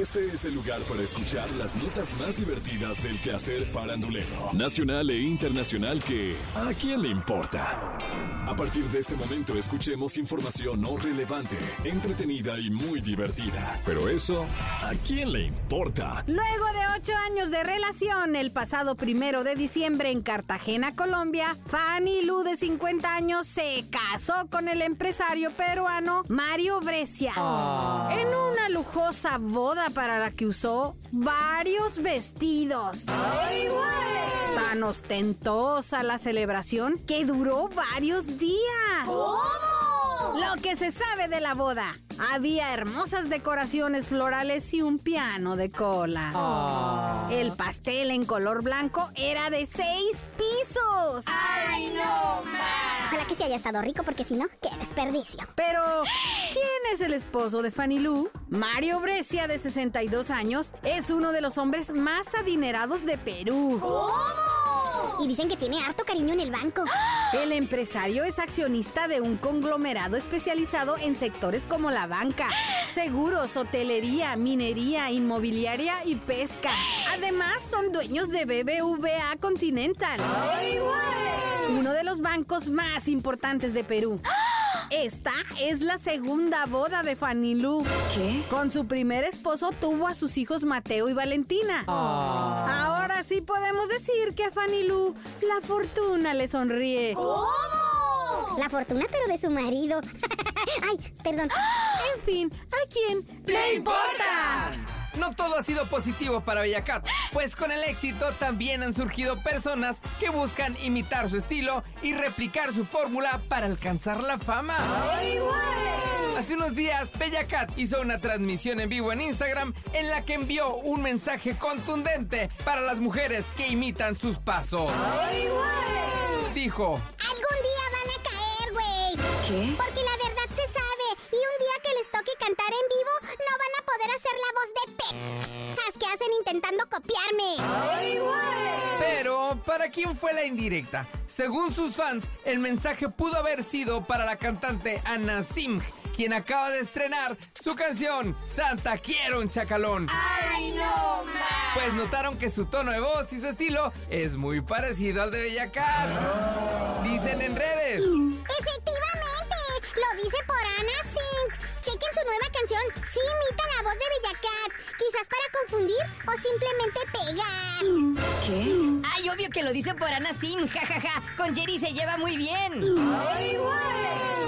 Este es el lugar para escuchar las notas más divertidas del quehacer farandulero, nacional e internacional que ¿a quién le importa? A partir de este momento escuchemos información no relevante, entretenida y muy divertida. Pero eso, ¿a quién le importa? Luego de ocho años de relación, el pasado primero de diciembre en Cartagena, Colombia, Fanny Lu, de 50 años, se casó con el empresario peruano Mario Brescia. En una lujosa boda para la que usó varios vestidos. ¡Ay, güey! Tan ostentosa la celebración que duró varios días. ¿Cómo? Lo que se sabe de la boda. Había hermosas decoraciones florales y un piano de cola. El pastel en color blanco era de seis pisos. ¡Ay, no más! Ojalá que sí haya estado rico porque si no, qué desperdicio. Pero, ¿quién es el esposo de Fanny Lu? Mario Brescia, de 62 años, es uno de los hombres más adinerados de Perú. ¿Cómo? Y dicen que tiene harto cariño en el banco. El empresario es accionista de un conglomerado especializado en sectores como la banca, seguros, hotelería, minería, inmobiliaria y pesca. Además, son dueños de BBVA Continental. Uno de los bancos más importantes de Perú. Esta es la segunda boda de Fanny Lu. ¿Qué? Con su primer esposo tuvo a sus hijos Mateo y Valentina. Ahora sí podemos decir que a Fanny Lu la fortuna le sonríe. ¿Cómo? La fortuna, pero de su marido. Ay, perdón. En fin, ¿a quién le importa? No todo ha sido positivo para Bella Cat, pues con el éxito también han surgido personas que buscan imitar su estilo y replicar su fórmula para alcanzar la fama. Hace unos días, Bella Cat hizo una transmisión en vivo en Instagram en la que envió un mensaje contundente para las mujeres que imitan sus pasos. Dijo, Algún día van a caer, güey. ¿Qué? Porque la intentando copiarme. Pero, ¿para quién fue la indirecta? Según sus fans, el mensaje pudo haber sido para la cantante Ana Simh, quien acaba de estrenar su canción Santa Quiero un Chacalón. ¡Ay, no más! Pues notaron que su tono de voz y su estilo es muy parecido al de Bella Cat. Dicen en redes. Efectivamente, lo dice por Ana Singh. Chequen su nueva canción, sí imita la voz de Bella Cat. Quizás para confundir o simplemente pegar. ¿Qué? Ay, obvio que lo dice por Ana Sim, jajaja. Con Jerry se lleva muy bien.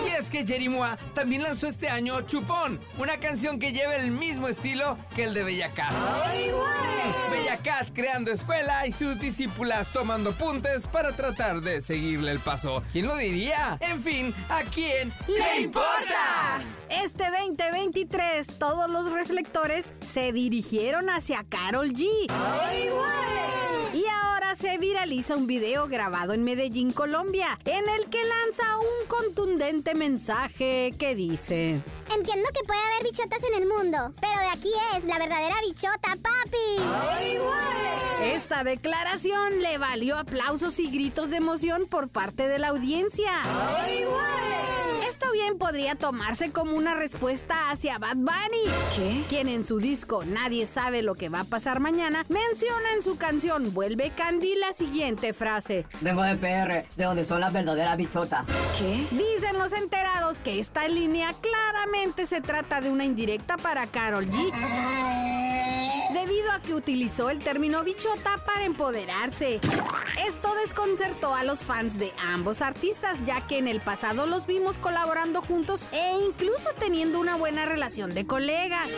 Y es que Jerry Mua también lanzó este año Chupón, una canción que lleva el mismo estilo que el de Bella Cat. Bella Cat creando escuela y sus discípulas tomando apuntes para tratar de seguirle el paso. ¿Quién lo diría? En fin, ¿a quién le importa? Este 2023, todos los reflectores se dirigieron hacia Carol G. Y ahora se viraliza un video grabado en Medellín, Colombia, en el que lanza un contundente mensaje que dice: Entiendo que puede haber bichotas en el mundo, pero de aquí es la verdadera bichota, papi. Esta declaración le valió aplausos y gritos de emoción por parte de la audiencia. Esto bien podría tomarse como una respuesta hacia Bad Bunny, ¿Qué? quien en su disco Nadie sabe lo que va a pasar mañana menciona en su canción Vuelve Candy la siguiente frase. Vengo de PR, de donde son las verdaderas bichotas. ¿Qué? Dicen los enterados que esta línea claramente se trata de una indirecta para Carol G. Debido a que utilizó el término bichota para empoderarse. Esto desconcertó a los fans de ambos artistas, ya que en el pasado los vimos colaborando juntos e incluso teniendo una buena relación de colegas.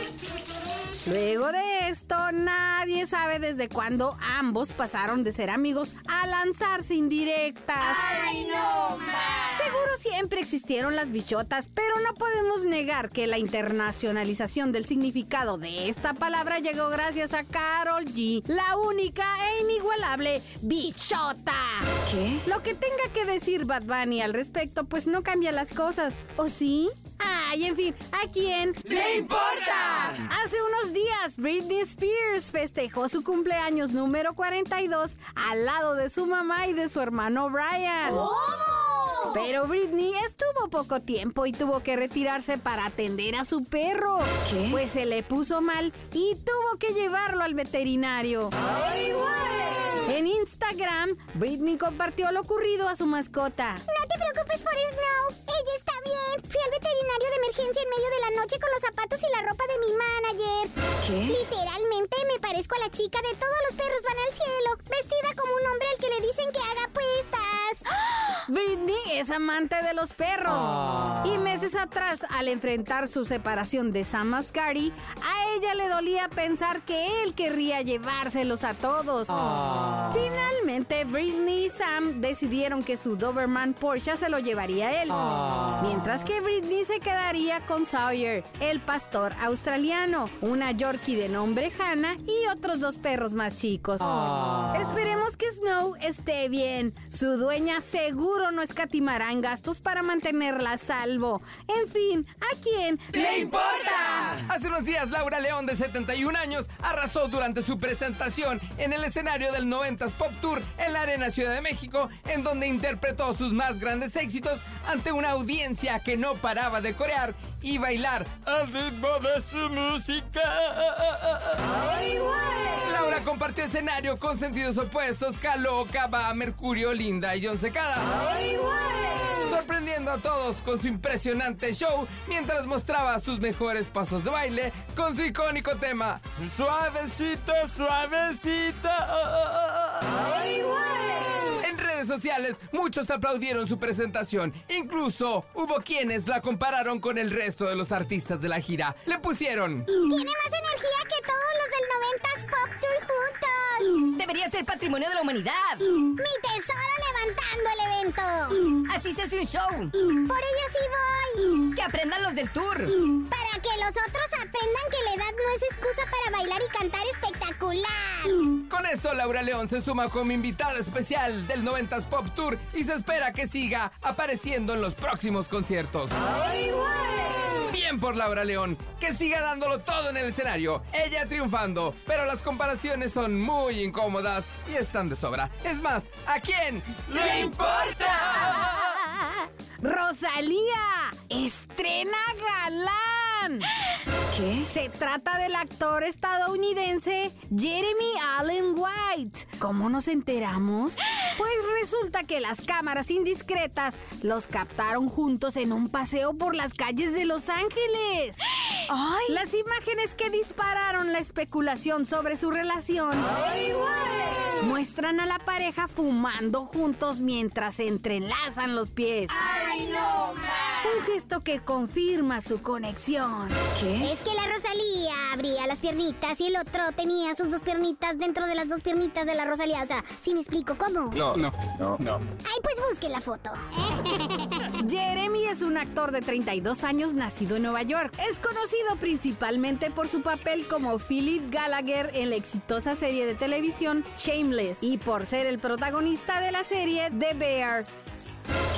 Luego de esto, nadie sabe desde cuándo ambos pasaron de ser amigos a lanzarse indirectas. ¡Ay, no más! Seguro siempre existieron las bichotas, pero no podemos negar que la internacionalización del significado de esta palabra llegó gracias a Carol G, la única e inigualable bichota. ¿Qué? Lo que tenga que decir Bad Bunny al respecto, pues no cambia las cosas, ¿o sí? Ay, en fin, ¿a quién ¡Le importa! Hace unos días, Britney Spears festejó su cumpleaños número 42 al lado de su mamá y de su hermano Brian. ¿Cómo? Pero Britney estuvo poco tiempo y tuvo que retirarse para atender a su perro. ¿Qué? Pues se le puso mal y tuvo que llevarlo al veterinario. En Instagram, Britney compartió lo ocurrido a su mascota. No te preocupes por Snow. Ella está bien. Fui al veterinario de emergencia en medio de la noche con los zapatos y la ropa de mi manager. ¿Qué? Literalmente me parezco a la chica de todos los perros van al cielo, vestida como un hombre al que le puestas. Es amante de los perros. Y meses atrás, al enfrentar su separación de Sam Asghari, a ella le dolía pensar que él querría llevárselos a todos. Finalmente, Britney y Sam decidieron que su Doberman Porsche se lo llevaría a él. Mientras que Britney se quedaría con Sawyer, el pastor australiano, una Yorkie de nombre Hannah y otros dos perros más chicos. Esperemos que Snow esté bien. Su dueña seguro no escatimará en gastos para mantenerla a salvo. En fin, ¿a quién ¡Le importa! Hace unos días, Laura León, de 71 años, arrasó durante su presentación en el escenario del 90s Pop Tour en la Arena Ciudad de México, en donde interpretó sus más grandes éxitos ante una audiencia que no paraba de corear y bailar al ritmo de su música. Laura compartió escenario con sentidos opuestos, Caló, Cava, Mercurio, Linda y John Secada. Sorprendiendo a todos con su impresionante show mientras mostraba sus mejores pasos de baile con su icónico tema oh, oh. En redes sociales muchos aplaudieron su presentación. Incluso hubo quienes la compararon con el resto de los artistas de la gira. Le pusieron Tiene más energía que todos los Debería ser patrimonio de la humanidad. Mi tesoro levantando el evento. Así se hace un show. Por ella sí voy. Que aprendan los del tour. Para que los otros aprendan que la edad no es excusa para bailar y cantar espectacular. Con esto, Laura León se suma como invitada especial del 90s Pop Tour y se espera que siga apareciendo en los próximos conciertos. Bien por Laura León, que siga dándolo todo en el escenario, ella triunfando, pero las comparaciones son muy incómodas y están de sobra. Es más, ¿a quién le importa? Rosalía estrena galán. ¿Qué? Se trata del actor estadounidense Jeremy Allen White. ¿Cómo nos enteramos? Pues resulta que las cámaras indiscretas los captaron juntos en un paseo por las calles de Los Ángeles. Las imágenes que dispararon la especulación sobre su relación muestran a la pareja fumando juntos mientras se entrelazan los pies. Un gesto que confirma su conexión. ¿Qué? Es que la Rosalía abría las piernitas y el otro tenía sus dos piernitas dentro de las dos piernitas de la Rosalía. O sea, si me explico cómo. No, no, no, no. Ay, pues busque la foto. Jeremy es un actor de 32 años nacido en Nueva York. Es conocido principalmente por su papel como Philip Gallagher en la exitosa serie de televisión Shameless y por ser el protagonista de la serie The Bear.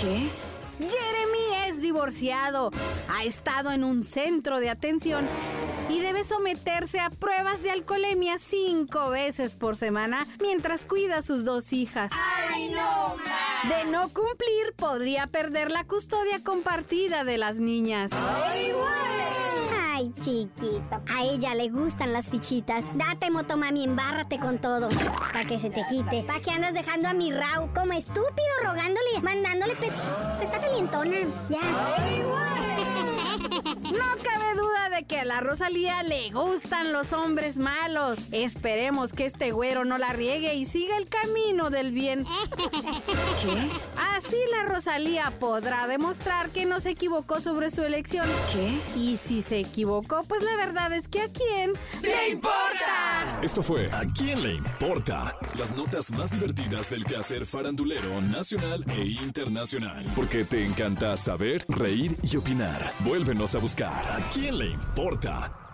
¿Qué? Jeremy es divorciado, ha estado en un centro de atención y debe someterse a pruebas de alcoholemia cinco veces por semana mientras cuida a sus dos hijas. De no cumplir, podría perder la custodia compartida de las niñas. Ay, chiquito. A ella le gustan las fichitas. Date, motomami, embárrate con todo. Para que se te quite. ¿Para que andas dejando a mi Rau como estúpido rogándole, mandándole pe... Se está calientona. Ya. No cabe duda de que a la Rosalía le gustan los hombres malos. Esperemos que este güero no la riegue y siga el camino del bien. Así la Rosalía podrá demostrar que no se equivocó sobre su elección. ¿Qué? Y si se equivocó, pues la verdad es que a quién ¡Le importa! Esto fue ¿A quién le importa? Las notas más divertidas del quehacer farandulero nacional e internacional. Porque te encanta saber, reír y opinar. Vuélvenos a buscar ¿A quién le importa?